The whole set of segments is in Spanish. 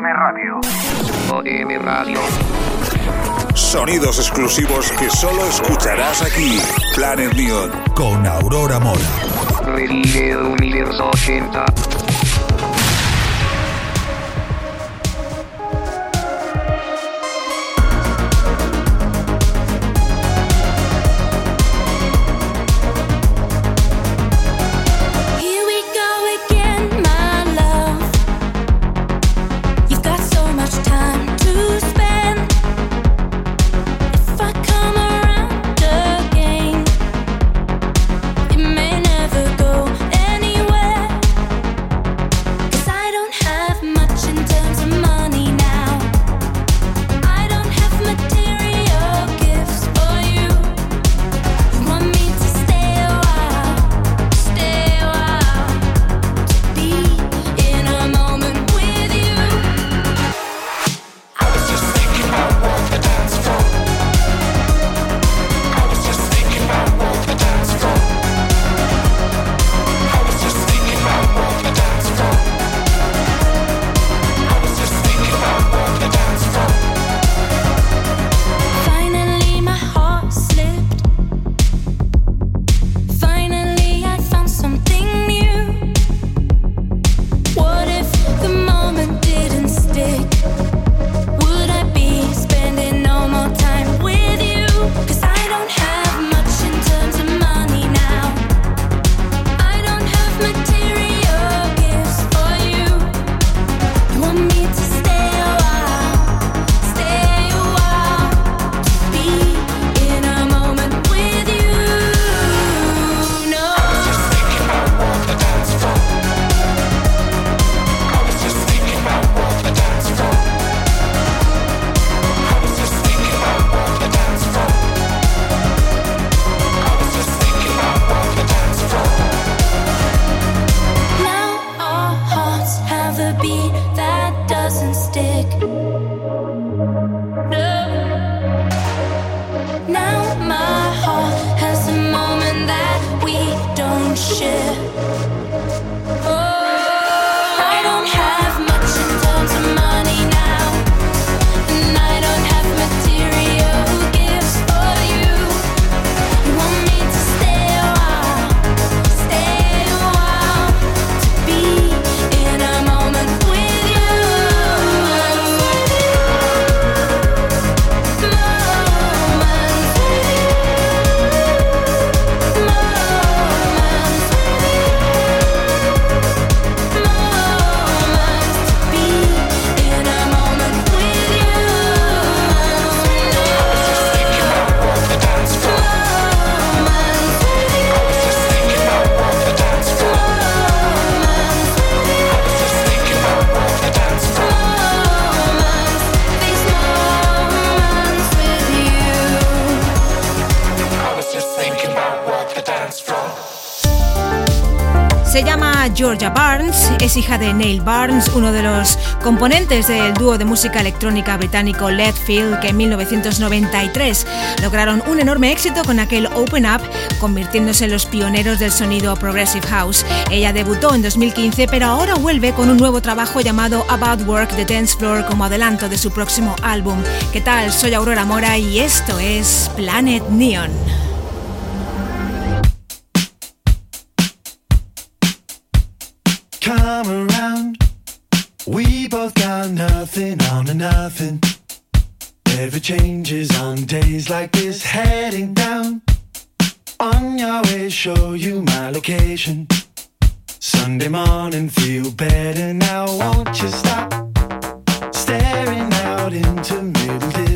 OM Radio. OM Radio. Sonidos exclusivos que solo escucharás aquí. Planet Neon con Aurora Mora. Revive el universo 80. Es hija de Neil Barnes, uno de los componentes del dúo de música electrónica británico Leadfield, que en 1993 lograron un enorme éxito con aquel Open Up, convirtiéndose en los pioneros del sonido Progressive House. Ella debutó en 2015, pero ahora vuelve con un nuevo trabajo llamado About Work the Dance Floor como adelanto de su próximo álbum. ¿Qué tal? Soy Aurora Mora y esto es Planet Neon. Come around. We both got nothing on a nothing. Never changes on days like this. Heading down on your way, show you my location. Sunday morning, feel better now. Won't you stop staring out into middle distance?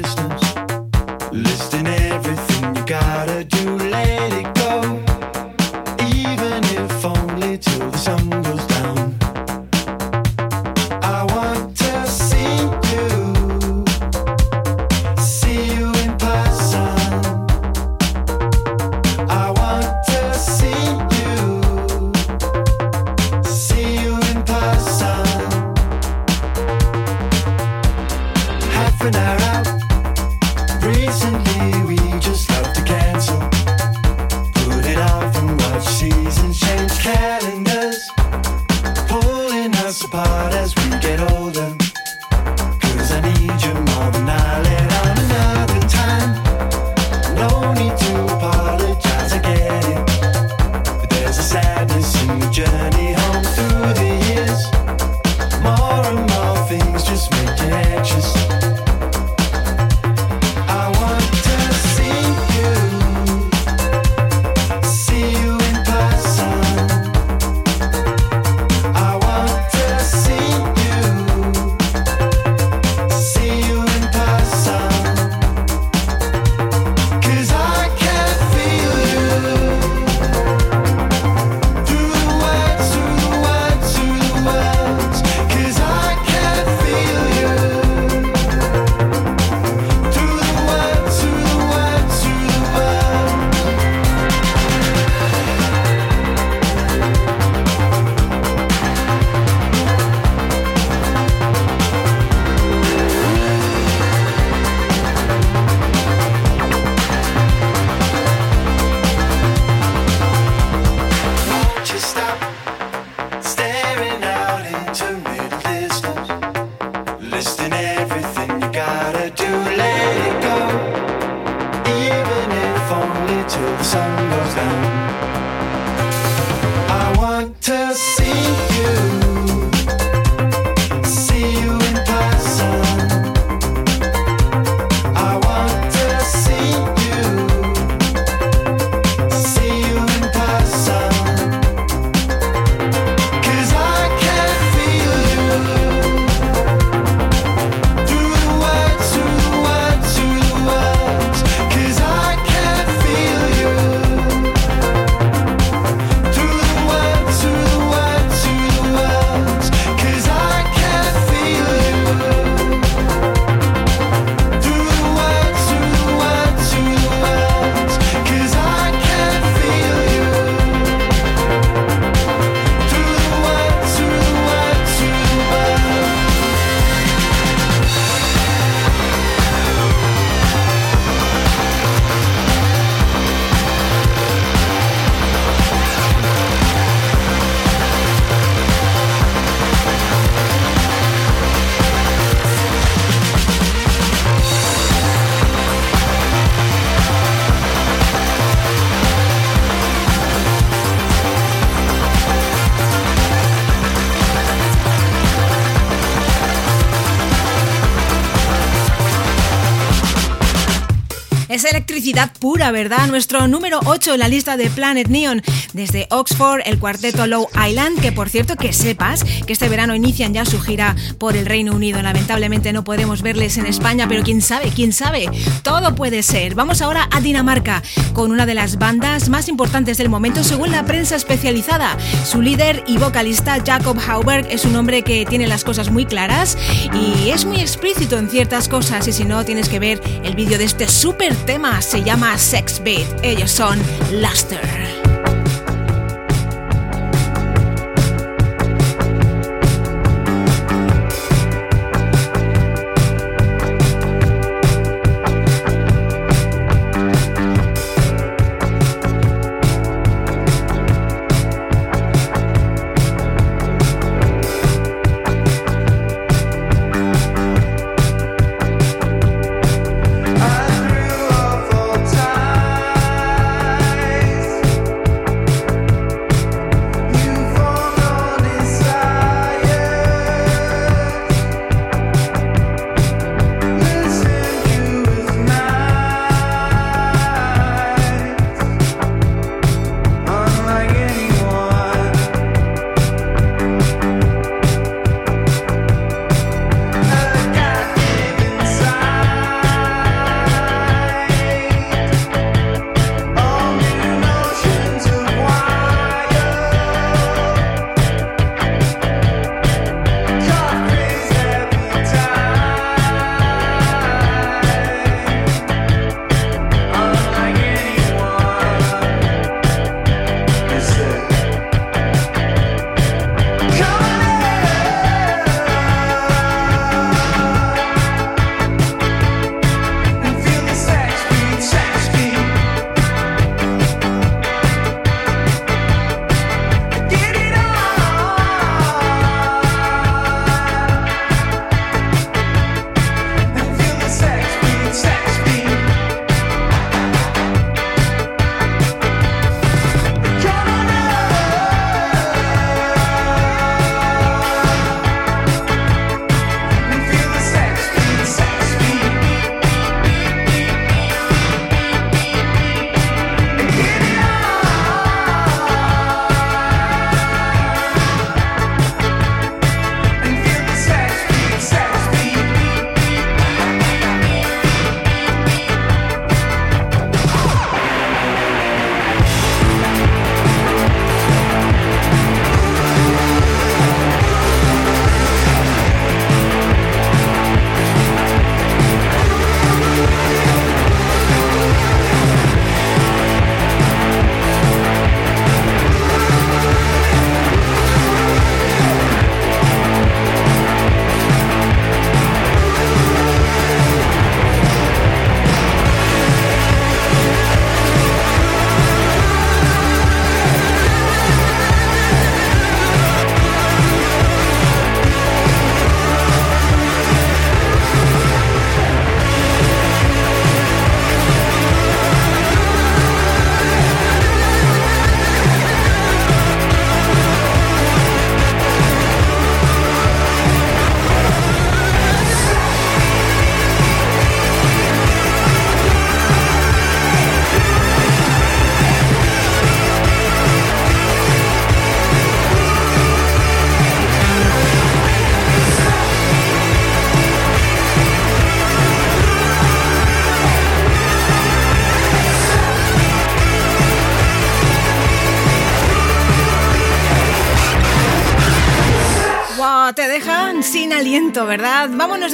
Pura, ¿verdad? Nuestro número 8 en la lista de Planet Neon. Desde Oxford, el cuarteto Low Island, que por cierto que sepas que este verano inician ya su gira por el Reino Unido. Lamentablemente no podemos verles en España, pero quién sabe, quién sabe. Todo puede ser. Vamos ahora a Dinamarca, con una de las bandas más importantes del momento según la prensa especializada. Su líder y vocalista Jacob Hauberg es un hombre que tiene las cosas muy claras y es muy explícito en ciertas cosas y si no tienes que ver el vídeo de este super tema, se llama Sex Beat. Ellos son Luster.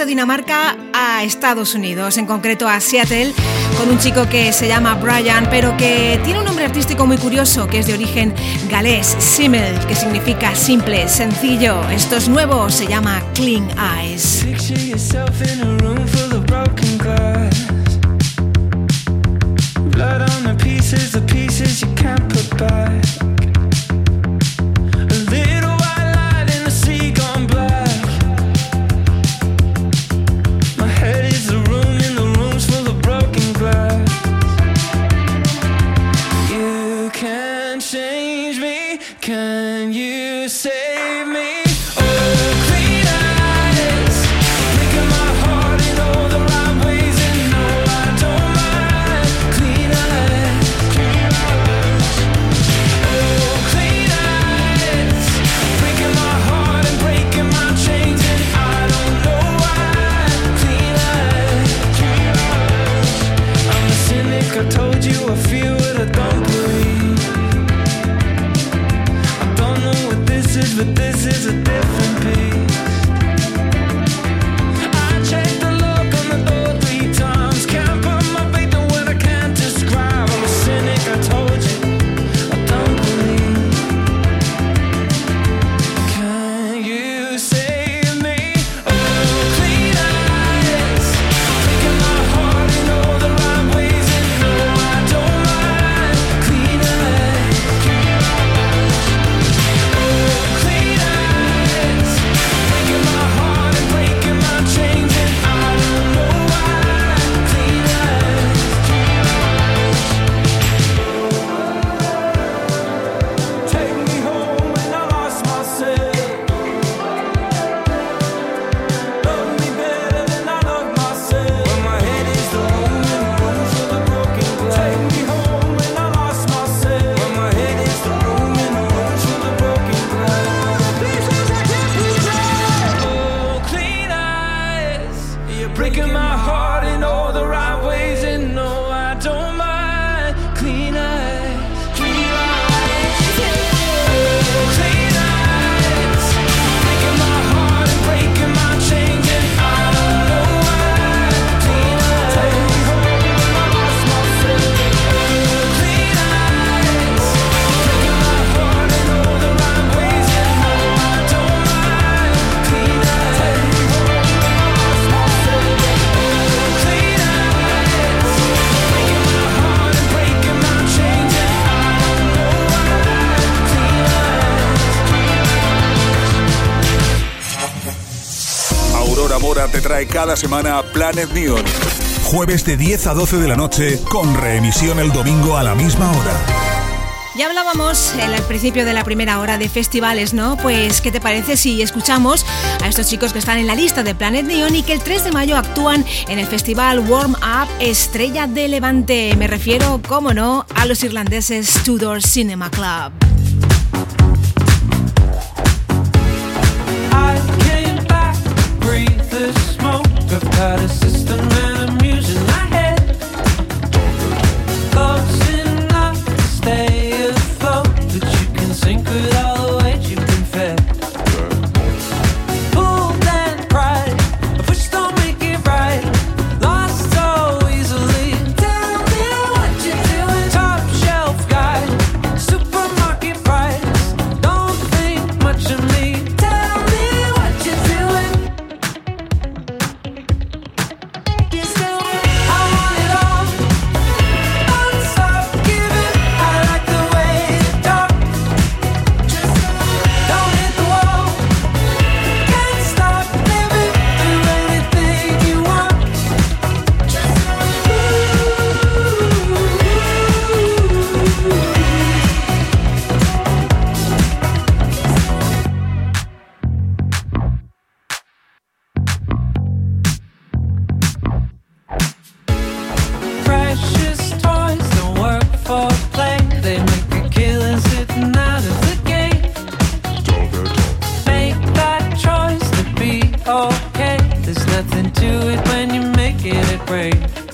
De Dinamarca a Estados Unidos, en concreto a Seattle, con un chico que se llama Brian, pero que tiene un nombre artístico muy curioso, que es de origen galés, Simmel, que significa simple, sencillo. Esto es nuevo, se llama Clean Eyes. Cada semana Planet Neon. Jueves de 10 a 12 de la noche con reemisión el domingo a la misma hora. Ya hablábamos en el principio de la primera hora de festivales, ¿no? Pues, ¿qué te parece si escuchamos a estos chicos que están en la lista de Planet Neon y que el 3 de mayo actúan en el festival Warm Up Estrella de Levante? Me refiero, como no, a los irlandeses Tudor Cinema Club. Got a system There's nothing to it when you make it a break.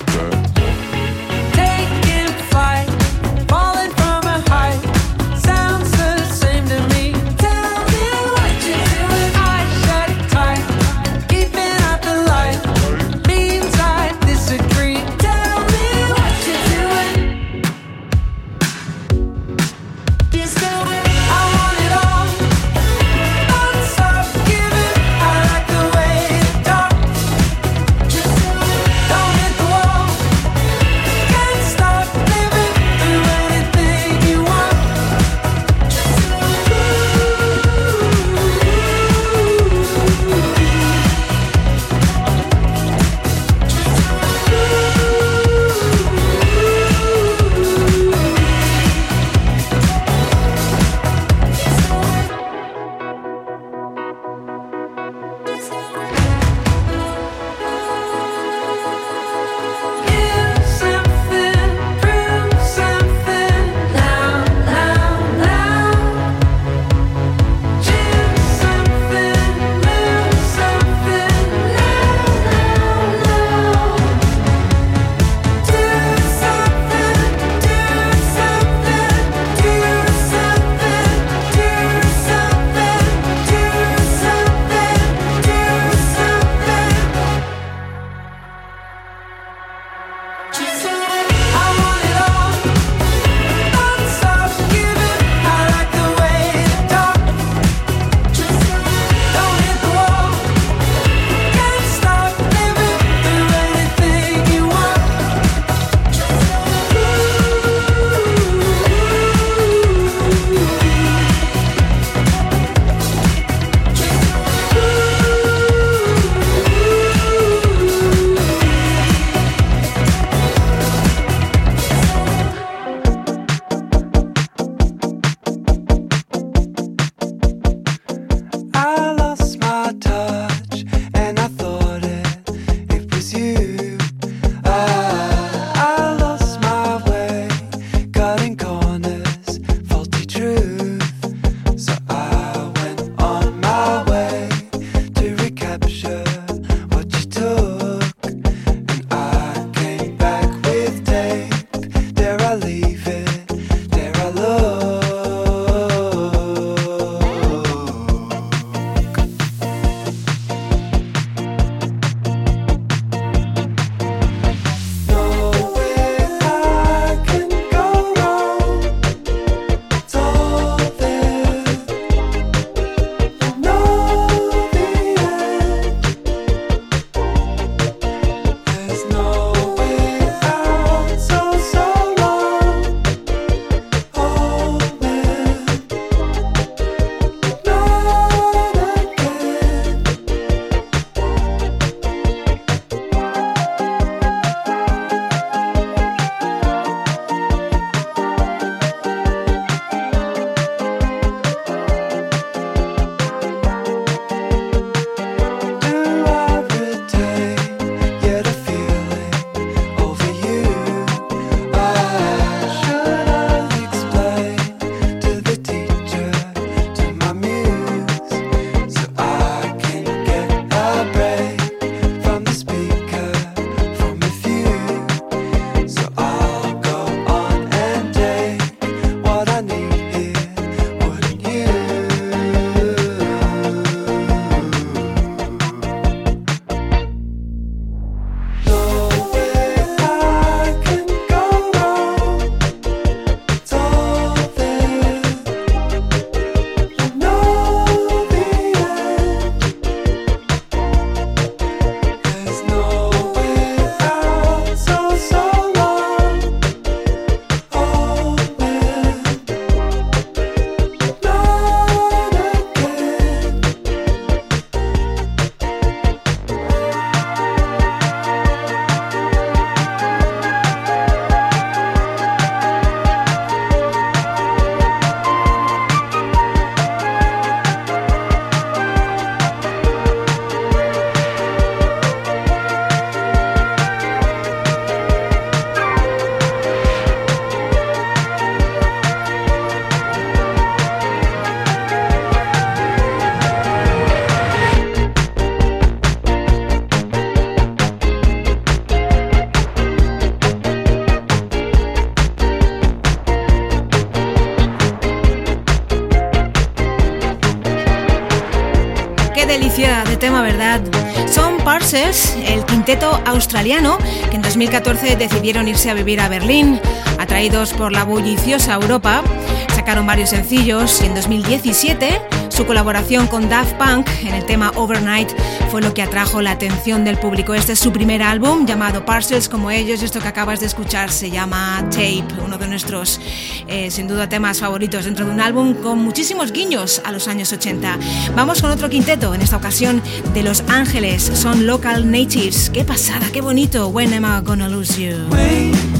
Australiano que en 2014 decidieron irse a vivir a Berlín, atraídos por la bulliciosa Europa. Sacaron varios sencillos y en 2017 su colaboración con Daft Punk en el tema Overnight fue lo que atrajo la atención del público. Este es su primer álbum llamado Parcels como ellos. Esto que acabas de escuchar se llama Tape, nuestros eh, sin duda temas favoritos dentro de un álbum con muchísimos guiños a los años 80. Vamos con otro quinteto, en esta ocasión de Los Ángeles. Son Local Natives. Qué pasada, qué bonito. When am I gonna lose you?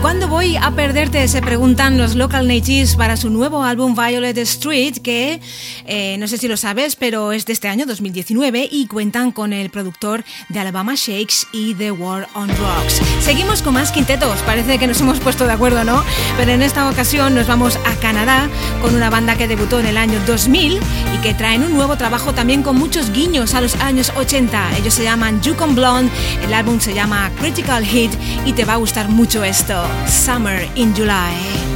¿Cuándo voy a perderte? Se preguntan los Local Natives para su nuevo álbum Violet Street, que eh, no sé si lo sabes, pero es de este año 2019 y cuentan con el productor de Alabama Shakes y The War on Rocks. Seguimos con más quintetos, parece que nos hemos puesto de acuerdo, ¿no? Pero en esta ocasión nos vamos a Canadá con una banda que debutó en el año 2000 y que traen un nuevo trabajo también con muchos guiños a los años 80. Ellos se llaman Yukon Blonde, el álbum se llama Critical Hit y te va a gustar mucho esto, Summer in July.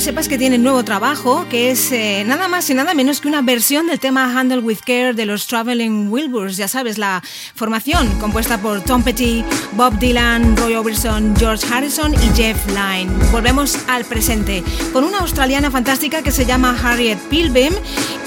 Sepas que tienen nuevo trabajo, que es eh, nada más y nada menos que una versión del tema Handle with Care de los Traveling Wilburys, ya sabes, la formación compuesta por Tom Petty, Bob Dylan, Roy Orbison, George Harrison y Jeff Lynne. Volvemos al presente con una australiana fantástica que se llama Harriet Pilbeam,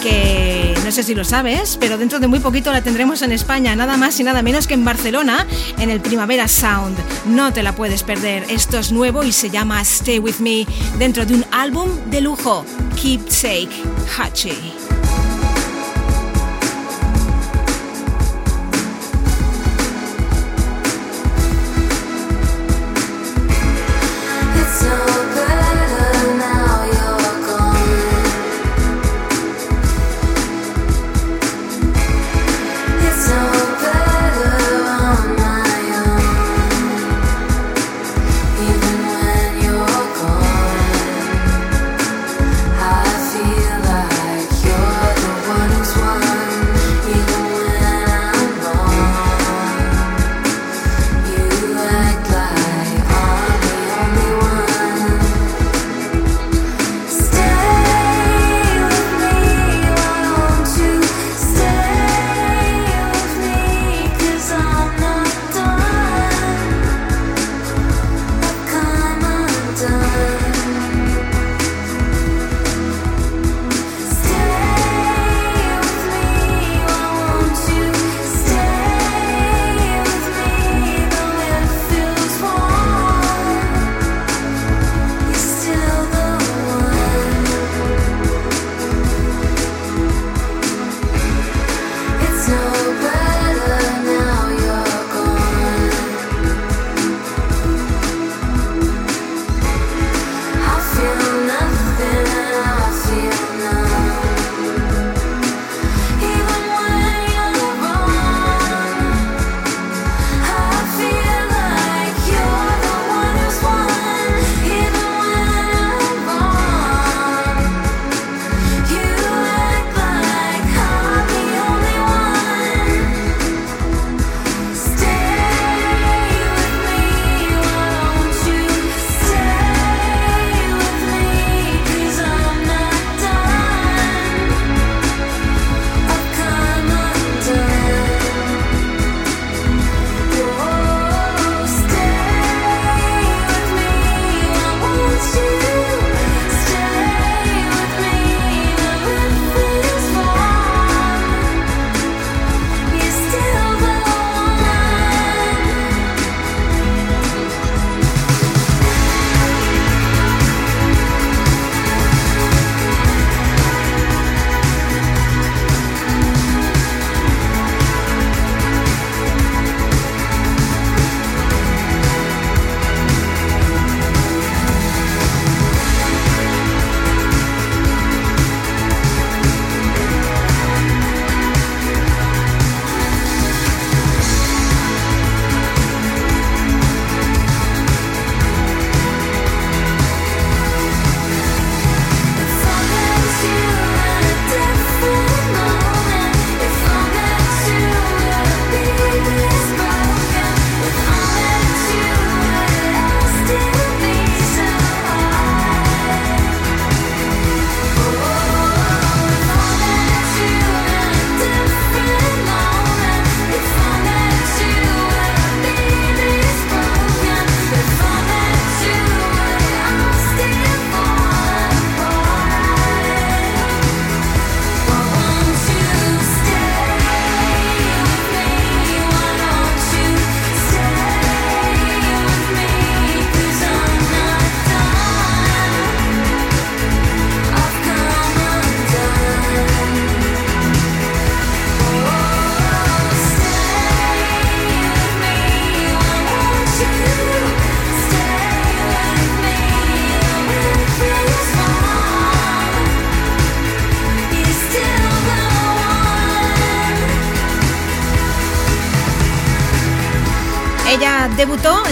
que no sé si lo sabes, pero dentro de muy poquito la tendremos en España, nada más y nada menos que en Barcelona, en el Primavera Sound. No te la puedes perder, esto es nuevo y se llama Stay With Me, dentro de un álbum de lujo, Keepsake Hachi.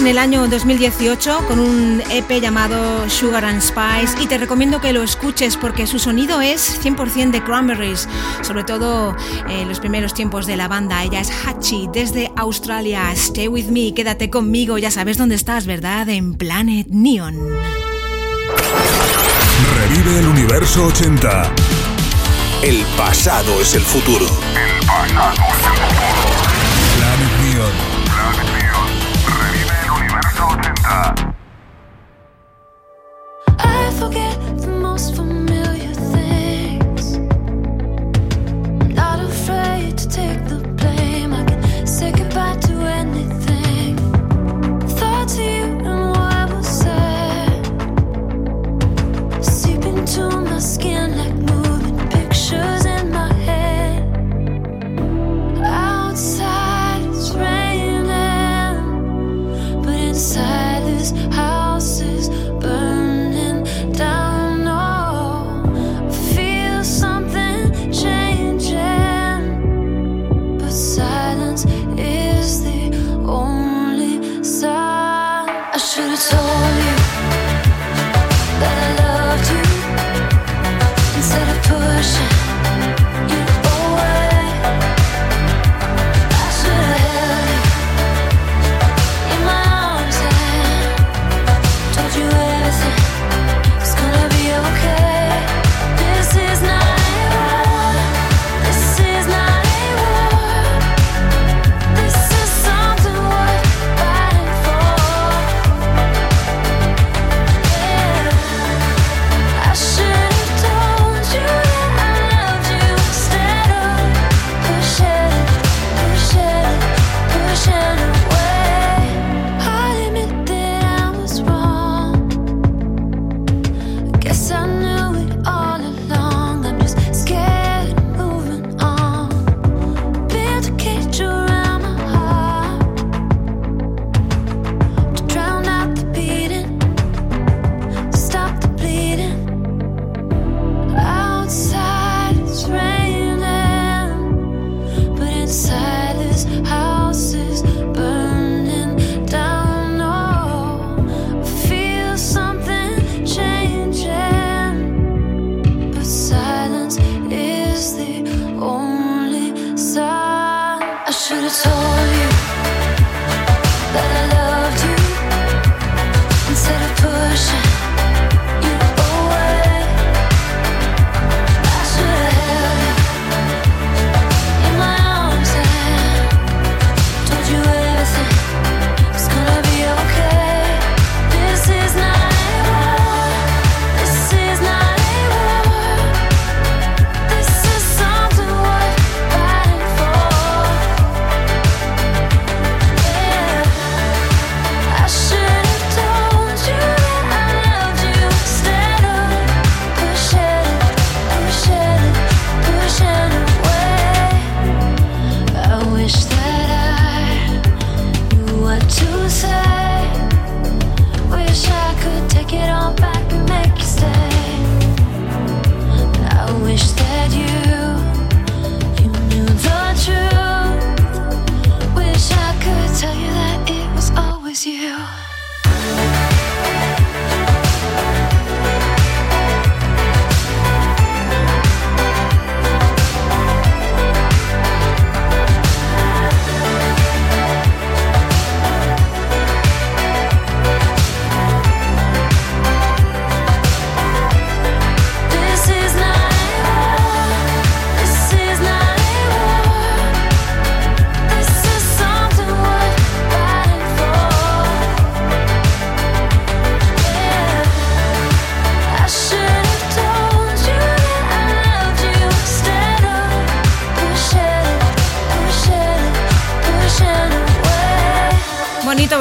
en el año 2018 con un EP llamado Sugar and Spice y te recomiendo que lo escuches porque su sonido es 100% de Cranberries, sobre todo en los primeros tiempos de la banda. Ella es Hachi desde Australia. Stay with me, quédate conmigo, ya sabes dónde estás, ¿verdad? En Planet Neon. Revive el universo 80. El pasado es el futuro. El pasado.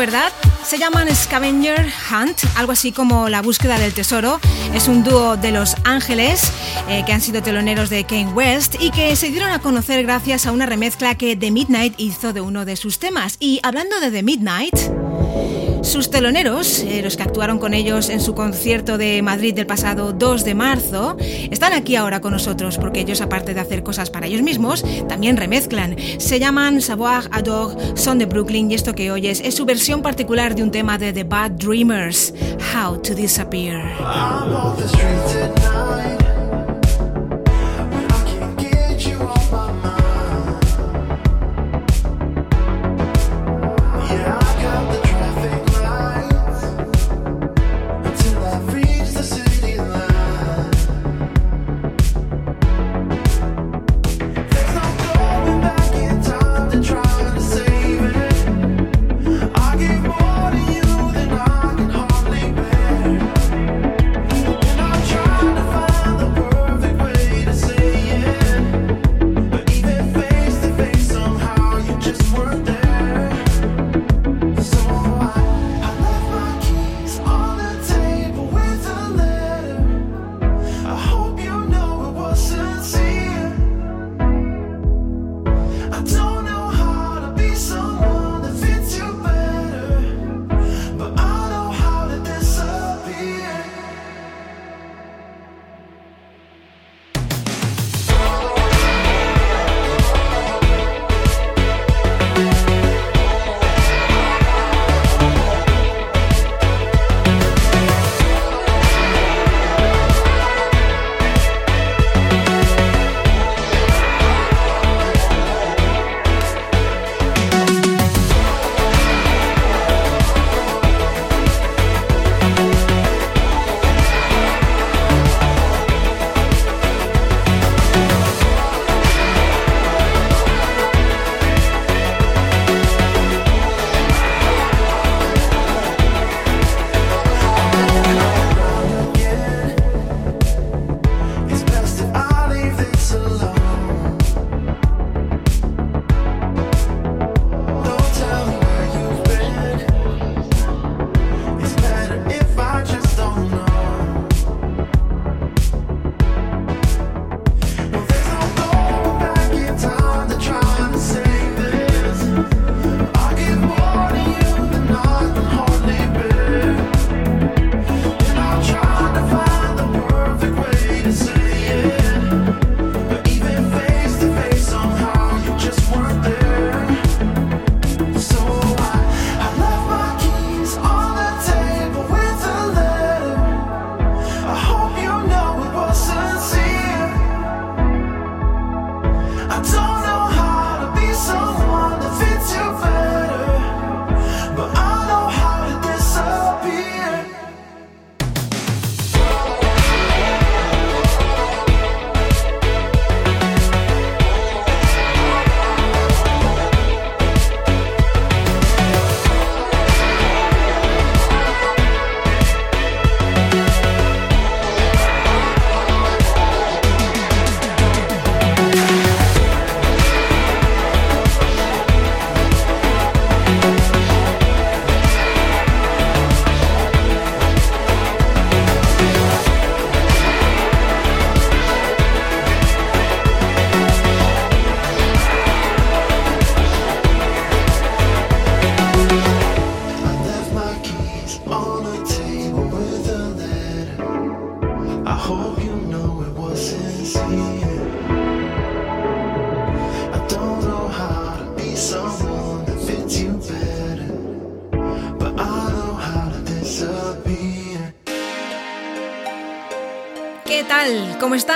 ¿verdad? Se llaman Scavenger Hunt, algo así como la búsqueda del tesoro. Es un dúo de Los Ángeles eh, que han sido teloneros de Kane West y que se dieron a conocer gracias a una remezcla que The Midnight hizo de uno de sus temas. Y hablando de The Midnight... Sus teloneros, eh, los que actuaron con ellos en su concierto de Madrid del pasado 2 de marzo, están aquí ahora con nosotros porque ellos, aparte de hacer cosas para ellos mismos, también remezclan. Se llaman Savoir Adore, son de Brooklyn y esto que oyes es su versión particular de un tema de The Bad Dreamers, How to Disappear.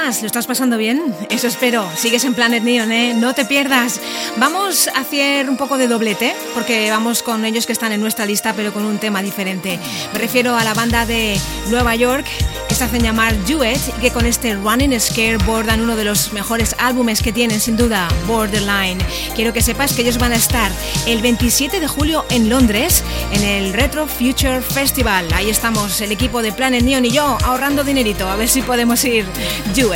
Estás? ¿Lo estás pasando bien? Eso espero. Sigues en Planet Neon, ¿eh? No te pierdas. Vamos a hacer un poco de doblete, porque vamos con ellos que están en nuestra lista, pero con un tema diferente. Me refiero a la banda de Nueva York, hacen llamar Duet, y que con este Running Scare bordan uno de los mejores álbumes que tienen, sin duda, Borderline. Quiero que sepas que ellos van a estar el 27 de julio en Londres, en el Retro Future Festival. Ahí estamos, el equipo de Planet Neon y yo, ahorrando dinerito, a ver si podemos ir. Do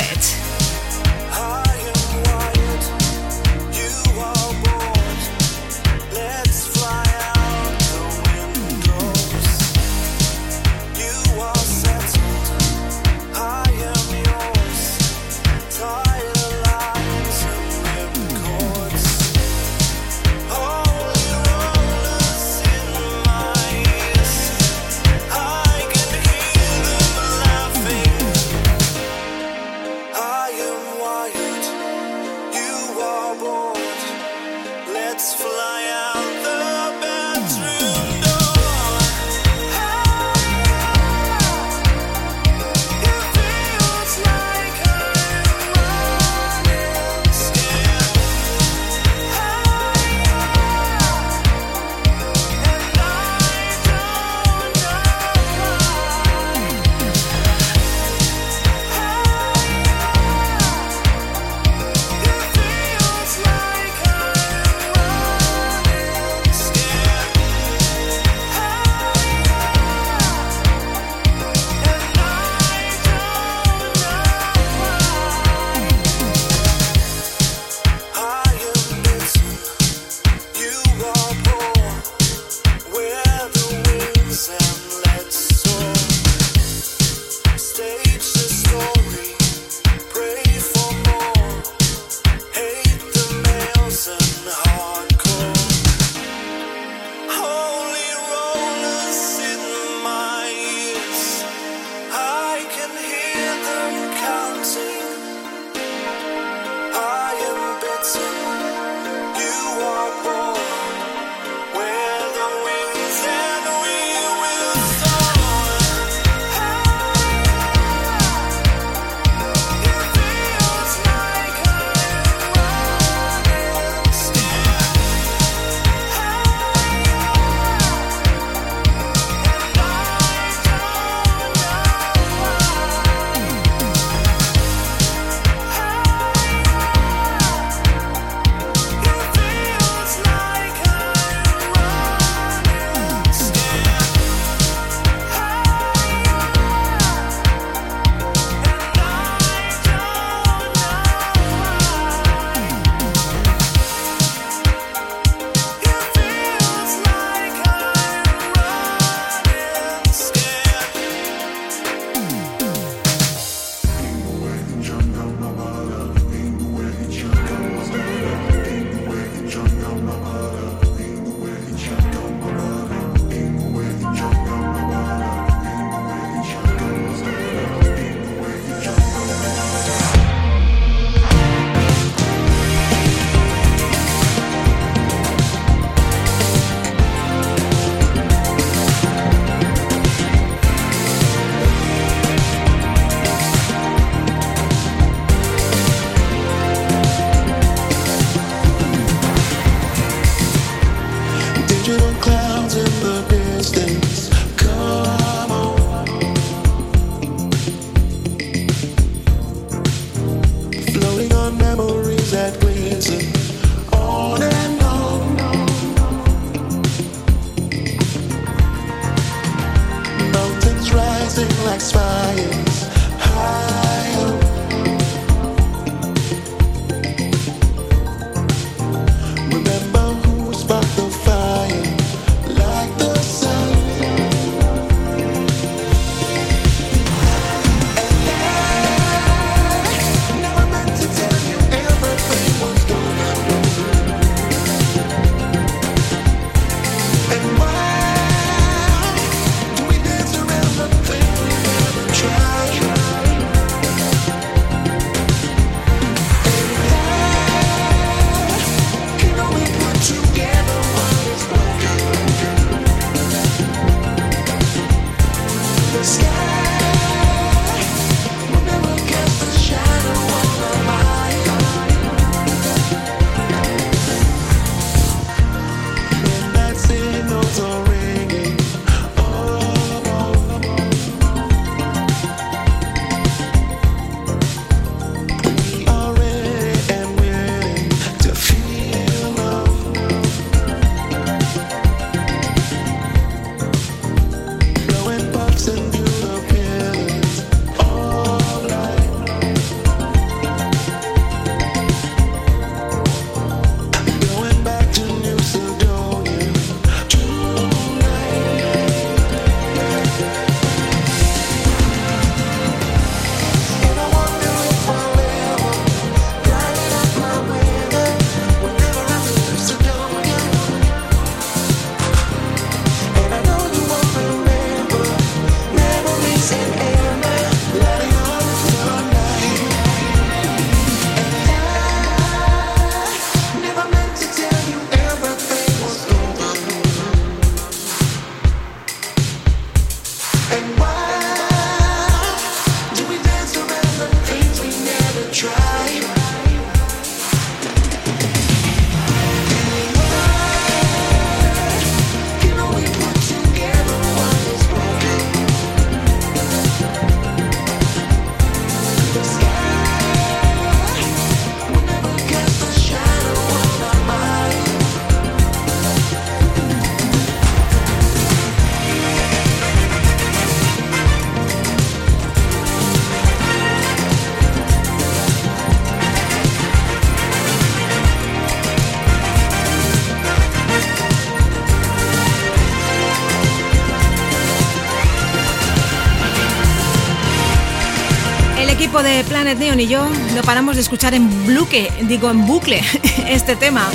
Planet Neon y yo no paramos de escuchar en bucle, digo en bucle, este tema.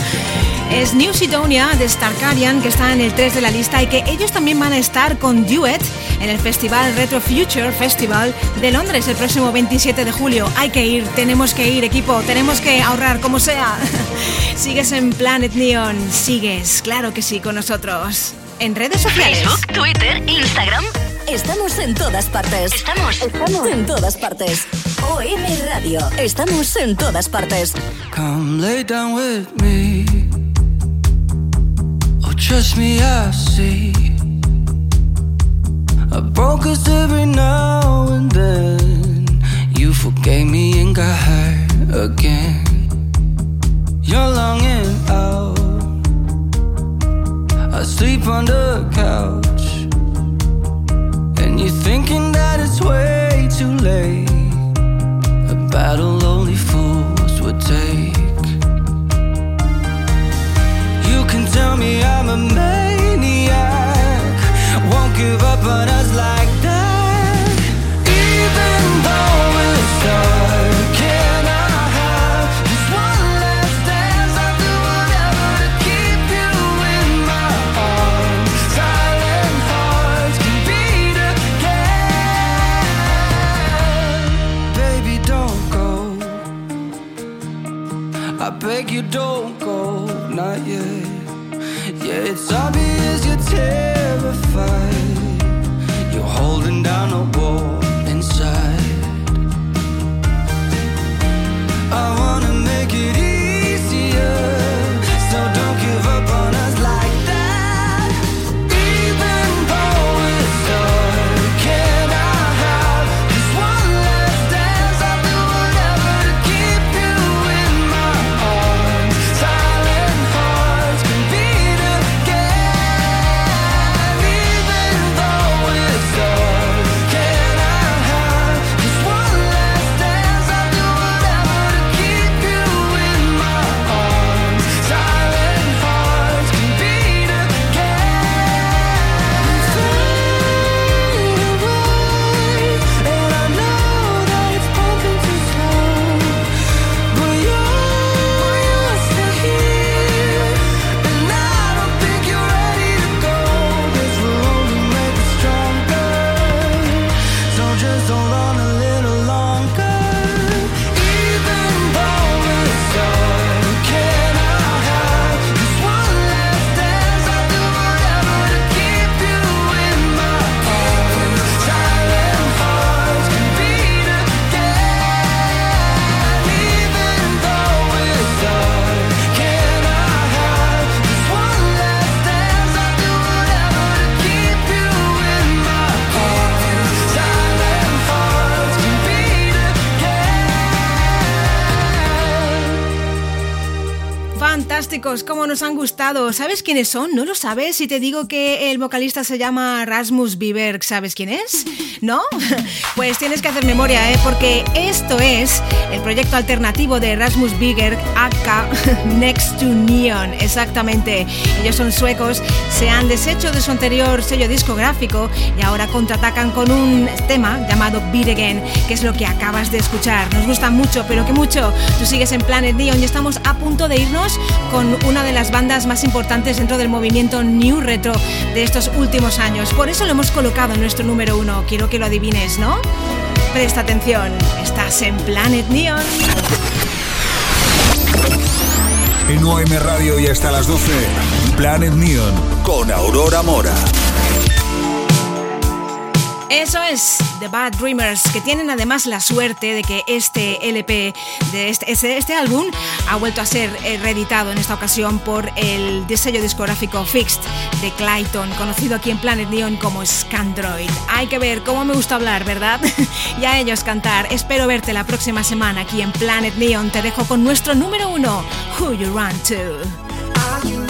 Es New Sidonia de Starkarian, que está en el 3 de la lista y que ellos también van a estar con Duet en el festival Retro Future Festival de Londres el próximo 27 de julio. Hay que ir, tenemos que ir, equipo, tenemos que ahorrar como sea. Sigues en Planet Neon, sigues, claro que sí, con nosotros. En redes sociales. Facebook, Twitter, Instagram. Estamos en todas partes. Estamos, estamos en todas partes. OM Radio. Estamos en todas partes. Come lay down with me. Oh, trust me, I see. I broke us every now and then. You forgave me and got hurt again. You're longing out. I sleep on the couch. And you're thinking that it's way too late. A battle only fools would take. You can tell me I'm a maniac. Won't give up on us like that. Even though we're stuck, I beg you don't go, not yet. Yeah, it's obvious you're terrified. You're holding down a wall inside. I wanna make it fantásticos, cómo nos han gustado. ¿Sabes quiénes son? ¿No lo sabes? Si te digo que el vocalista se llama Rasmus Bieber, ¿sabes quién es? ¿No? Pues tienes que hacer memoria, ¿eh? Porque esto es el proyecto alternativo de Rasmus Bieber, acá Next to Neon, exactamente. Ellos son suecos, se han deshecho de su anterior sello discográfico y ahora contraatacan con un tema llamado Beat Again, que es lo que acabas de escuchar. Nos gusta mucho, pero que mucho. Tú sigues en Planet Neon y estamos a punto de irnos con una de las bandas más importantes dentro del movimiento New Retro de estos últimos años. Por eso lo hemos colocado en nuestro número uno. Quiero que lo adivines, ¿no? Presta atención, estás en Planet Neon. En OM Radio y hasta las 12, Planet Neon con Aurora Mora. Eso es The Bad Dreamers, que tienen además la suerte de que este LP, de este, este, álbum, ha vuelto a ser eh, reeditado en esta ocasión por el sello discográfico Fixed de Clayton, conocido aquí en Planet Neon como Scandroid. Hay que ver cómo me gusta hablar, ¿verdad? y a ellos cantar. Espero verte la próxima semana aquí en Planet Neon. Te dejo con nuestro número uno, Who You Run To.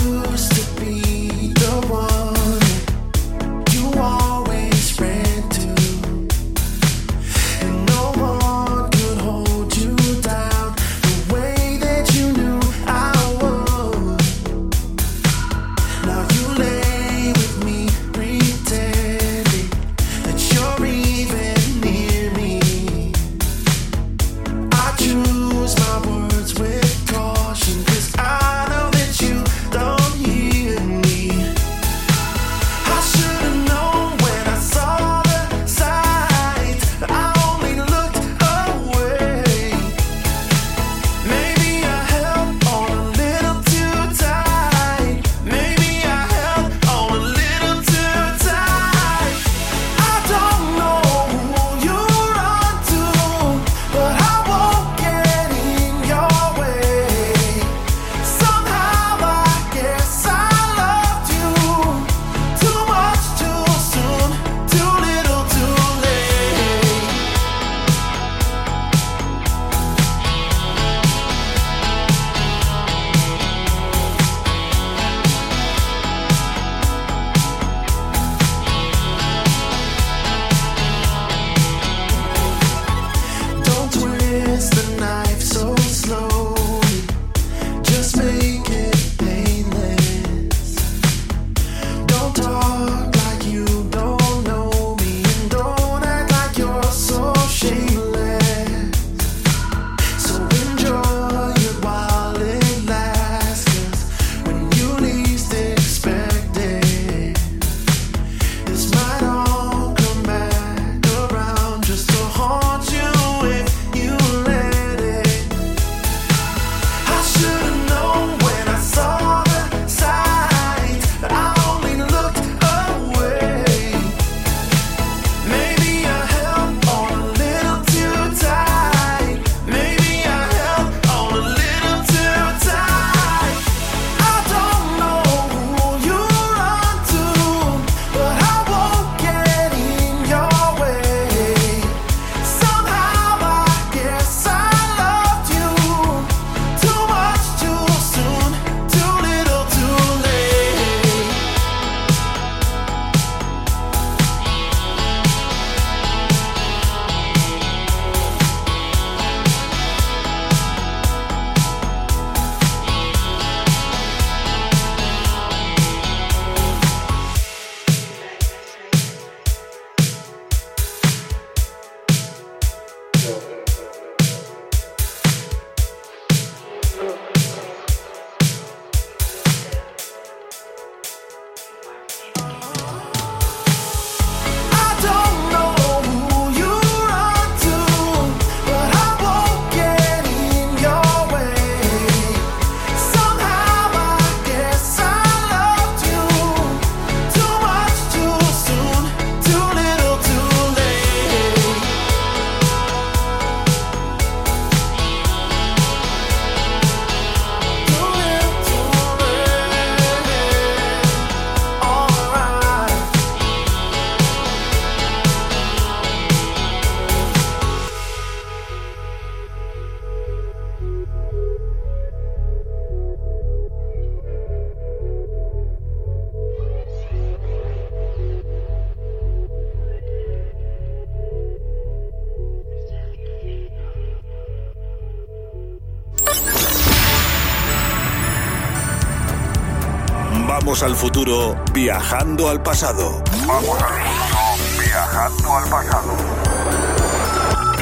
Viajando al pasado. Vamos al futuro viajando al pasado.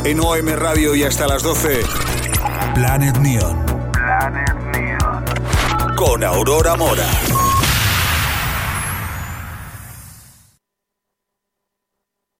En OM Radio y hasta las 12, Planet Neon. Planet Neon. Con Aurora Mora.